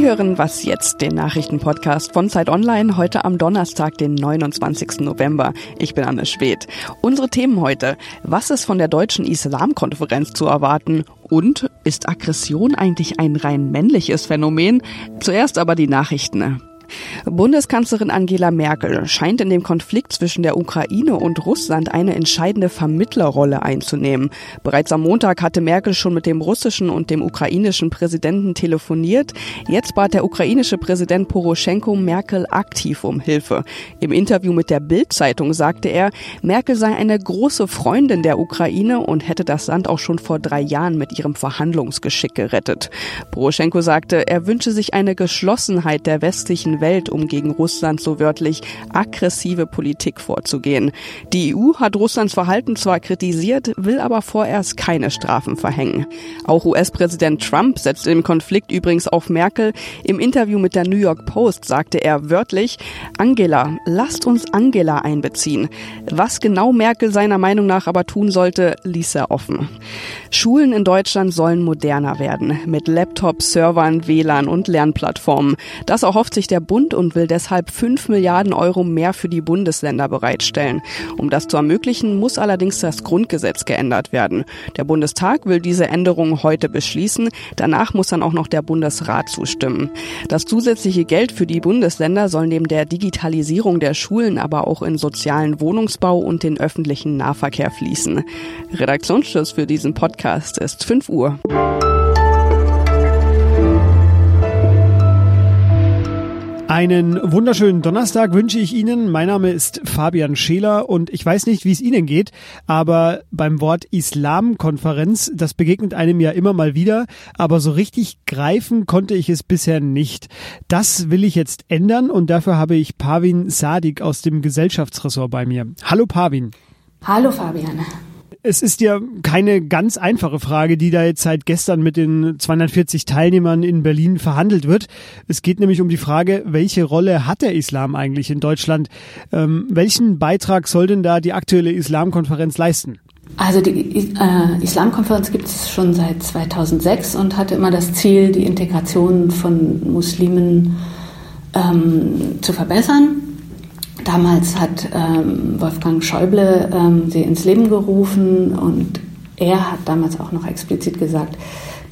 Sie hören Was jetzt, den Nachrichtenpodcast von Zeit Online, heute am Donnerstag, den 29. November. Ich bin Anne Schwedt. Unsere Themen heute. Was ist von der deutschen Islamkonferenz zu erwarten? Und ist Aggression eigentlich ein rein männliches Phänomen? Zuerst aber die Nachrichten. Bundeskanzlerin Angela Merkel scheint in dem Konflikt zwischen der Ukraine und Russland eine entscheidende Vermittlerrolle einzunehmen. Bereits am Montag hatte Merkel schon mit dem russischen und dem ukrainischen Präsidenten telefoniert. Jetzt bat der ukrainische Präsident Poroschenko Merkel aktiv um Hilfe. Im Interview mit der Bild-Zeitung sagte er, Merkel sei eine große Freundin der Ukraine und hätte das Land auch schon vor drei Jahren mit ihrem Verhandlungsgeschick gerettet. Poroschenko sagte, er wünsche sich eine Geschlossenheit der westlichen Welt, um gegen Russland so wörtlich aggressive Politik vorzugehen. Die EU hat Russlands Verhalten zwar kritisiert, will aber vorerst keine Strafen verhängen. Auch US-Präsident Trump setzt im Konflikt übrigens auf Merkel. Im Interview mit der New York Post sagte er wörtlich, Angela, lasst uns Angela einbeziehen. Was genau Merkel seiner Meinung nach aber tun sollte, ließ er offen. Schulen in Deutschland sollen moderner werden, mit Laptops, Servern, WLAN und Lernplattformen. Das erhofft sich der Bund und will deshalb 5 Milliarden Euro mehr für die Bundesländer bereitstellen. Um das zu ermöglichen, muss allerdings das Grundgesetz geändert werden. Der Bundestag will diese Änderung heute beschließen. Danach muss dann auch noch der Bundesrat zustimmen. Das zusätzliche Geld für die Bundesländer soll neben der Digitalisierung der Schulen aber auch in sozialen Wohnungsbau und den öffentlichen Nahverkehr fließen. Redaktionsschluss für diesen Podcast ist 5 Uhr. Einen wunderschönen Donnerstag wünsche ich Ihnen. Mein Name ist Fabian Scheler und ich weiß nicht, wie es Ihnen geht, aber beim Wort Islamkonferenz, das begegnet einem ja immer mal wieder, aber so richtig greifen konnte ich es bisher nicht. Das will ich jetzt ändern und dafür habe ich Pavin Sadik aus dem Gesellschaftsressort bei mir. Hallo Pavin. Hallo Fabian es ist ja keine ganz einfache Frage, die da jetzt seit gestern mit den 240 Teilnehmern in Berlin verhandelt wird. Es geht nämlich um die Frage, welche Rolle hat der Islam eigentlich in Deutschland? Ähm, welchen Beitrag soll denn da die aktuelle Islamkonferenz leisten? Also die äh, Islamkonferenz gibt es schon seit 2006 und hatte immer das Ziel, die Integration von Muslimen ähm, zu verbessern. Damals hat ähm, Wolfgang Schäuble ähm, sie ins Leben gerufen und er hat damals auch noch explizit gesagt,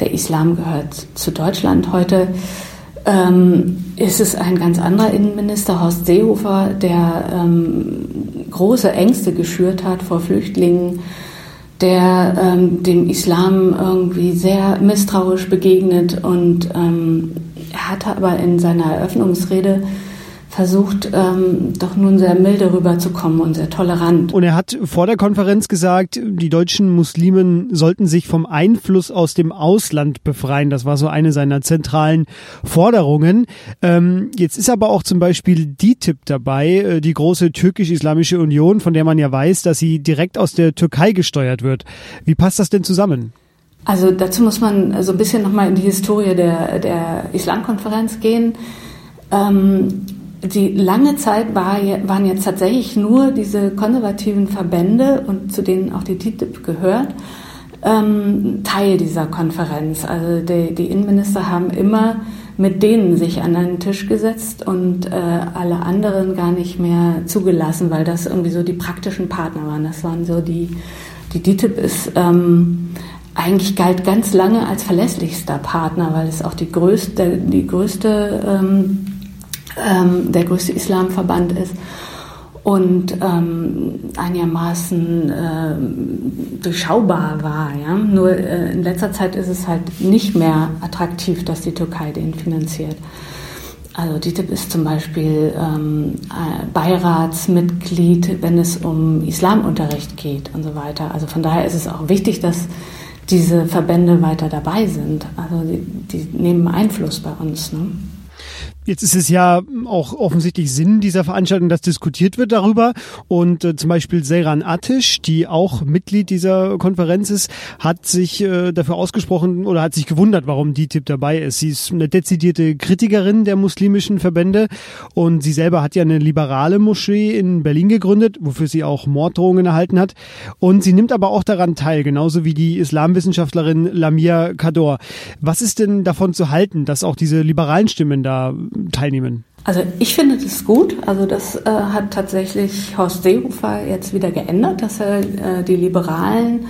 der Islam gehört zu Deutschland. Heute ähm, ist es ein ganz anderer Innenminister, Horst Seehofer, der ähm, große Ängste geschürt hat vor Flüchtlingen, der ähm, dem Islam irgendwie sehr misstrauisch begegnet und ähm, er hatte aber in seiner Eröffnungsrede versucht, ähm, doch nun sehr milde rüberzukommen und sehr tolerant. Und er hat vor der Konferenz gesagt, die deutschen Muslimen sollten sich vom Einfluss aus dem Ausland befreien. Das war so eine seiner zentralen Forderungen. Ähm, jetzt ist aber auch zum Beispiel DITIB dabei, äh, die große türkisch-islamische Union, von der man ja weiß, dass sie direkt aus der Türkei gesteuert wird. Wie passt das denn zusammen? Also dazu muss man so ein bisschen nochmal in die Historie der, der Islamkonferenz gehen. Ähm, die lange Zeit war, waren jetzt tatsächlich nur diese konservativen Verbände und zu denen auch die TTIP gehört, ähm, Teil dieser Konferenz. Also die, die, Innenminister haben immer mit denen sich an einen Tisch gesetzt und äh, alle anderen gar nicht mehr zugelassen, weil das irgendwie so die praktischen Partner waren. Das waren so die, die DTIP ist ähm, eigentlich galt ganz lange als verlässlichster Partner, weil es auch die größte, die größte ähm, ähm, der größte Islamverband ist und ähm, einigermaßen äh, durchschaubar war. Ja? Nur äh, in letzter Zeit ist es halt nicht mehr attraktiv, dass die Türkei den finanziert. Also DITIB ist zum Beispiel ähm, äh, Beiratsmitglied, wenn es um Islamunterricht geht und so weiter. Also von daher ist es auch wichtig, dass diese Verbände weiter dabei sind. Also die, die nehmen Einfluss bei uns. Ne? Jetzt ist es ja auch offensichtlich Sinn dieser Veranstaltung, dass diskutiert wird darüber. Und äh, zum Beispiel Seyran Atish, die auch Mitglied dieser Konferenz ist, hat sich äh, dafür ausgesprochen oder hat sich gewundert, warum DITIB dabei ist. Sie ist eine dezidierte Kritikerin der muslimischen Verbände und sie selber hat ja eine liberale Moschee in Berlin gegründet, wofür sie auch Morddrohungen erhalten hat. Und sie nimmt aber auch daran teil, genauso wie die Islamwissenschaftlerin Lamia Kador. Was ist denn davon zu halten, dass auch diese liberalen Stimmen da teilnehmen? Also ich finde das gut. Also das äh, hat tatsächlich Horst Seehofer jetzt wieder geändert, dass er äh, die Liberalen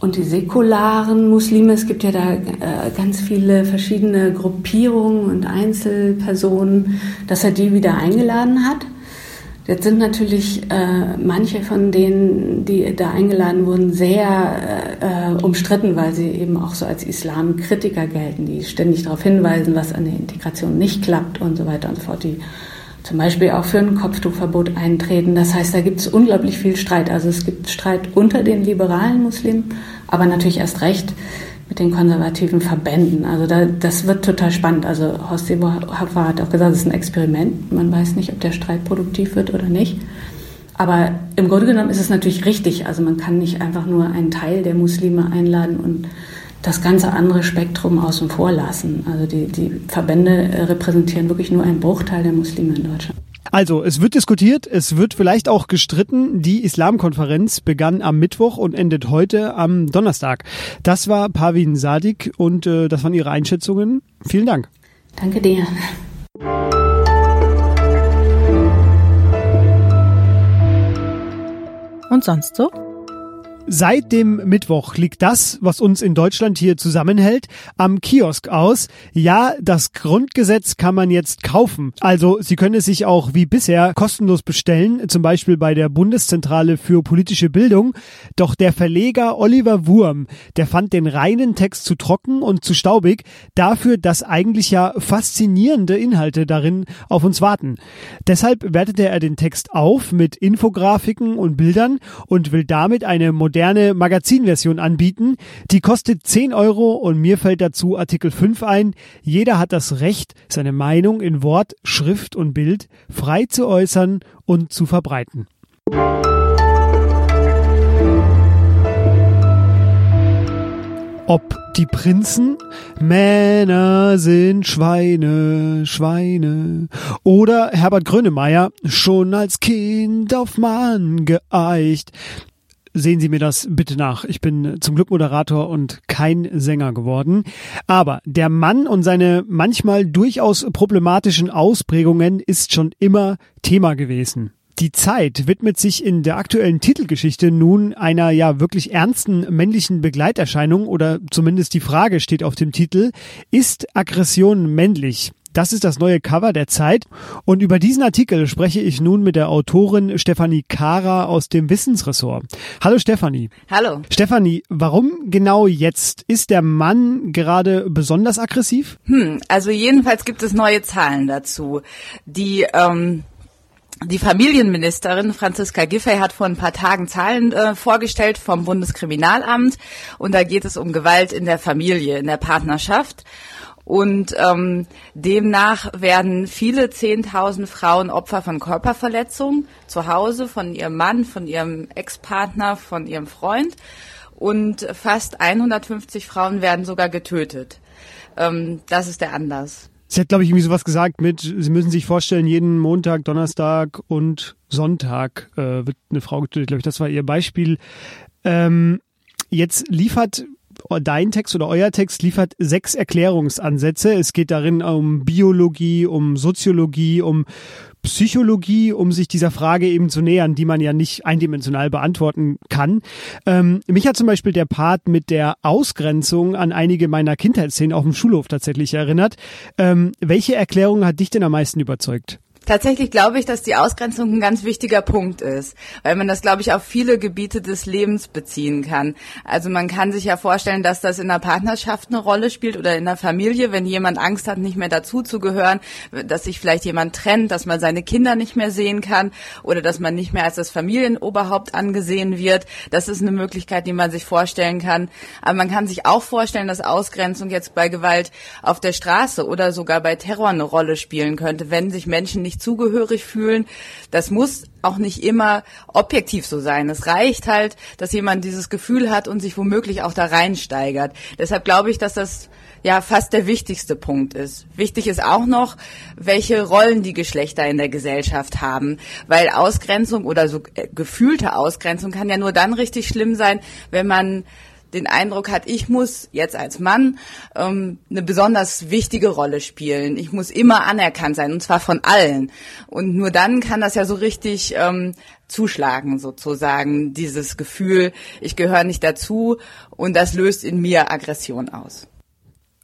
und die säkularen Muslime, es gibt ja da äh, ganz viele verschiedene Gruppierungen und Einzelpersonen, dass er die wieder eingeladen hat. Jetzt sind natürlich äh, manche von denen, die da eingeladen wurden, sehr äh, umstritten, weil sie eben auch so als Islamkritiker gelten, die ständig darauf hinweisen, was an der Integration nicht klappt und so weiter und so fort, die zum Beispiel auch für ein Kopftuchverbot eintreten. Das heißt, da gibt es unglaublich viel Streit. Also es gibt Streit unter den liberalen Muslimen, aber natürlich erst recht mit den konservativen Verbänden. Also da, das wird total spannend. Also Horst Seehofer hat auch gesagt, es ist ein Experiment. Man weiß nicht, ob der Streit produktiv wird oder nicht. Aber im Grunde genommen ist es natürlich richtig. Also man kann nicht einfach nur einen Teil der Muslime einladen und das ganze andere Spektrum außen vor lassen. Also die, die Verbände repräsentieren wirklich nur einen Bruchteil der Muslime in Deutschland. Also, es wird diskutiert, es wird vielleicht auch gestritten. Die Islamkonferenz begann am Mittwoch und endet heute am Donnerstag. Das war Pavin Sadik und äh, das waren Ihre Einschätzungen. Vielen Dank. Danke dir. Und sonst so? Seit dem Mittwoch liegt das, was uns in Deutschland hier zusammenhält, am Kiosk aus. Ja, das Grundgesetz kann man jetzt kaufen. Also Sie können es sich auch wie bisher kostenlos bestellen, zum Beispiel bei der Bundeszentrale für politische Bildung. Doch der Verleger Oliver Wurm, der fand den reinen Text zu trocken und zu staubig, dafür, dass eigentlich ja faszinierende Inhalte darin auf uns warten. Deshalb wertete er den Text auf mit Infografiken und Bildern und will damit eine moderne moderne Magazinversion anbieten. Die kostet 10 Euro und mir fällt dazu Artikel 5 ein. Jeder hat das Recht, seine Meinung in Wort, Schrift und Bild frei zu äußern und zu verbreiten. Ob die Prinzen Männer sind Schweine, Schweine. Oder Herbert Grönemeyer schon als Kind auf Mann geeicht sehen Sie mir das bitte nach. Ich bin zum Glück Moderator und kein Sänger geworden. Aber der Mann und seine manchmal durchaus problematischen Ausprägungen ist schon immer Thema gewesen. Die Zeit widmet sich in der aktuellen Titelgeschichte nun einer ja wirklich ernsten männlichen Begleiterscheinung oder zumindest die Frage steht auf dem Titel, ist Aggression männlich? Das ist das neue Cover der Zeit. Und über diesen Artikel spreche ich nun mit der Autorin Stefanie Kara aus dem Wissensressort. Hallo Stefanie. Hallo. Stefanie, warum genau jetzt? Ist der Mann gerade besonders aggressiv? Hm, also jedenfalls gibt es neue Zahlen dazu. Die ähm die Familienministerin Franziska Giffey hat vor ein paar Tagen Zahlen äh, vorgestellt vom Bundeskriminalamt und da geht es um Gewalt in der Familie, in der Partnerschaft. Und ähm, demnach werden viele Zehntausend Frauen Opfer von Körperverletzungen zu Hause von ihrem Mann, von ihrem Ex-Partner, von ihrem Freund. Und fast 150 Frauen werden sogar getötet. Ähm, das ist der Anlass. Sie hat, glaube ich, irgendwie sowas gesagt mit, Sie müssen sich vorstellen, jeden Montag, Donnerstag und Sonntag äh, wird eine Frau getötet. Glaube ich, das war ihr Beispiel. Ähm, jetzt liefert dein Text oder euer Text liefert sechs Erklärungsansätze. Es geht darin um Biologie, um Soziologie, um Psychologie, um sich dieser Frage eben zu nähern, die man ja nicht eindimensional beantworten kann. Ähm, mich hat zum Beispiel der Part mit der Ausgrenzung an einige meiner Kindheitsszenen auf dem Schulhof tatsächlich erinnert. Ähm, welche Erklärung hat dich denn am meisten überzeugt? Tatsächlich glaube ich, dass die Ausgrenzung ein ganz wichtiger Punkt ist, weil man das, glaube ich, auf viele Gebiete des Lebens beziehen kann. Also man kann sich ja vorstellen, dass das in der Partnerschaft eine Rolle spielt oder in der Familie, wenn jemand Angst hat, nicht mehr dazuzugehören, dass sich vielleicht jemand trennt, dass man seine Kinder nicht mehr sehen kann oder dass man nicht mehr als das Familienoberhaupt angesehen wird. Das ist eine Möglichkeit, die man sich vorstellen kann. Aber man kann sich auch vorstellen, dass Ausgrenzung jetzt bei Gewalt auf der Straße oder sogar bei Terror eine Rolle spielen könnte, wenn sich Menschen nicht zugehörig fühlen. Das muss auch nicht immer objektiv so sein. Es reicht halt, dass jemand dieses Gefühl hat und sich womöglich auch da reinsteigert. Deshalb glaube ich, dass das ja fast der wichtigste Punkt ist. Wichtig ist auch noch, welche Rollen die Geschlechter in der Gesellschaft haben, weil Ausgrenzung oder so äh, gefühlte Ausgrenzung kann ja nur dann richtig schlimm sein, wenn man den Eindruck hat, ich muss jetzt als Mann ähm, eine besonders wichtige Rolle spielen. Ich muss immer anerkannt sein und zwar von allen. Und nur dann kann das ja so richtig ähm, zuschlagen sozusagen, dieses Gefühl, ich gehöre nicht dazu und das löst in mir Aggression aus.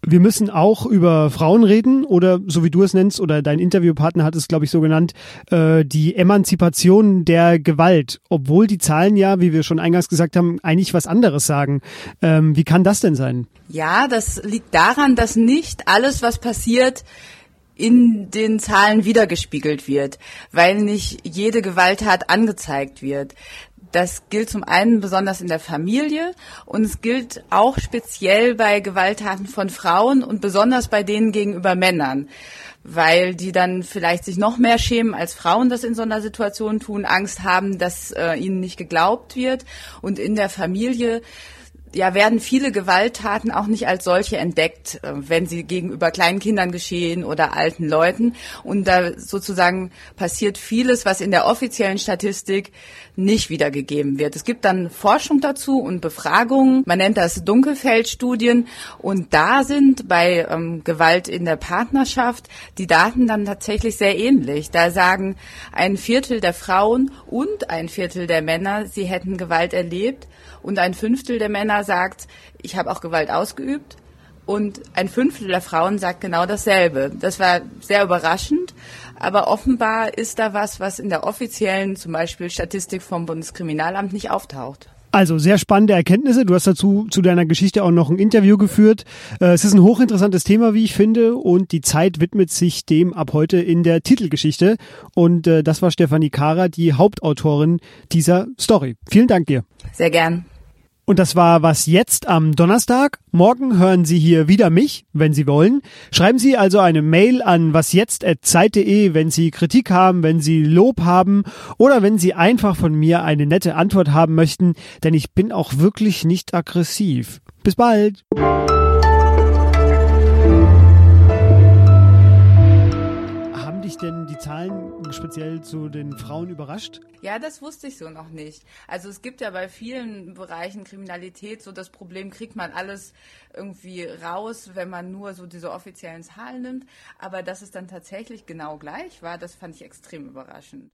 Wir müssen auch über Frauen reden oder so wie du es nennst oder dein Interviewpartner hat es, glaube ich, so genannt, äh, die Emanzipation der Gewalt, obwohl die Zahlen ja, wie wir schon eingangs gesagt haben, eigentlich was anderes sagen. Ähm, wie kann das denn sein? Ja, das liegt daran, dass nicht alles, was passiert, in den Zahlen wiedergespiegelt wird, weil nicht jede Gewalttat angezeigt wird. Das gilt zum einen besonders in der Familie und es gilt auch speziell bei Gewalttaten von Frauen und besonders bei denen gegenüber Männern, weil die dann vielleicht sich noch mehr schämen, als Frauen das in so einer Situation tun, Angst haben, dass äh, ihnen nicht geglaubt wird. Und in der Familie ja, werden viele Gewalttaten auch nicht als solche entdeckt, äh, wenn sie gegenüber kleinen Kindern geschehen oder alten Leuten. Und da sozusagen passiert vieles, was in der offiziellen Statistik nicht wiedergegeben wird. Es gibt dann Forschung dazu und Befragungen. Man nennt das Dunkelfeldstudien. Und da sind bei ähm, Gewalt in der Partnerschaft die Daten dann tatsächlich sehr ähnlich. Da sagen ein Viertel der Frauen und ein Viertel der Männer, sie hätten Gewalt erlebt. Und ein Fünftel der Männer sagt, ich habe auch Gewalt ausgeübt. Und ein Fünftel der Frauen sagt genau dasselbe. Das war sehr überraschend, aber offenbar ist da was, was in der offiziellen, zum Beispiel Statistik vom Bundeskriminalamt nicht auftaucht. Also sehr spannende Erkenntnisse. Du hast dazu zu deiner Geschichte auch noch ein Interview geführt. Äh, es ist ein hochinteressantes Thema, wie ich finde, und die Zeit widmet sich dem ab heute in der Titelgeschichte. Und äh, das war Stefanie Kara, die Hauptautorin dieser Story. Vielen Dank dir. Sehr gern. Und das war was jetzt am Donnerstag. Morgen hören Sie hier wieder mich, wenn Sie wollen. Schreiben Sie also eine Mail an wasjetzt@zeit.de, wenn Sie Kritik haben, wenn Sie Lob haben oder wenn Sie einfach von mir eine nette Antwort haben möchten, denn ich bin auch wirklich nicht aggressiv. Bis bald. dich denn die Zahlen speziell zu den Frauen überrascht? Ja, das wusste ich so noch nicht. Also es gibt ja bei vielen Bereichen Kriminalität so das Problem, kriegt man alles irgendwie raus, wenn man nur so diese offiziellen Zahlen nimmt. Aber dass es dann tatsächlich genau gleich war, das fand ich extrem überraschend.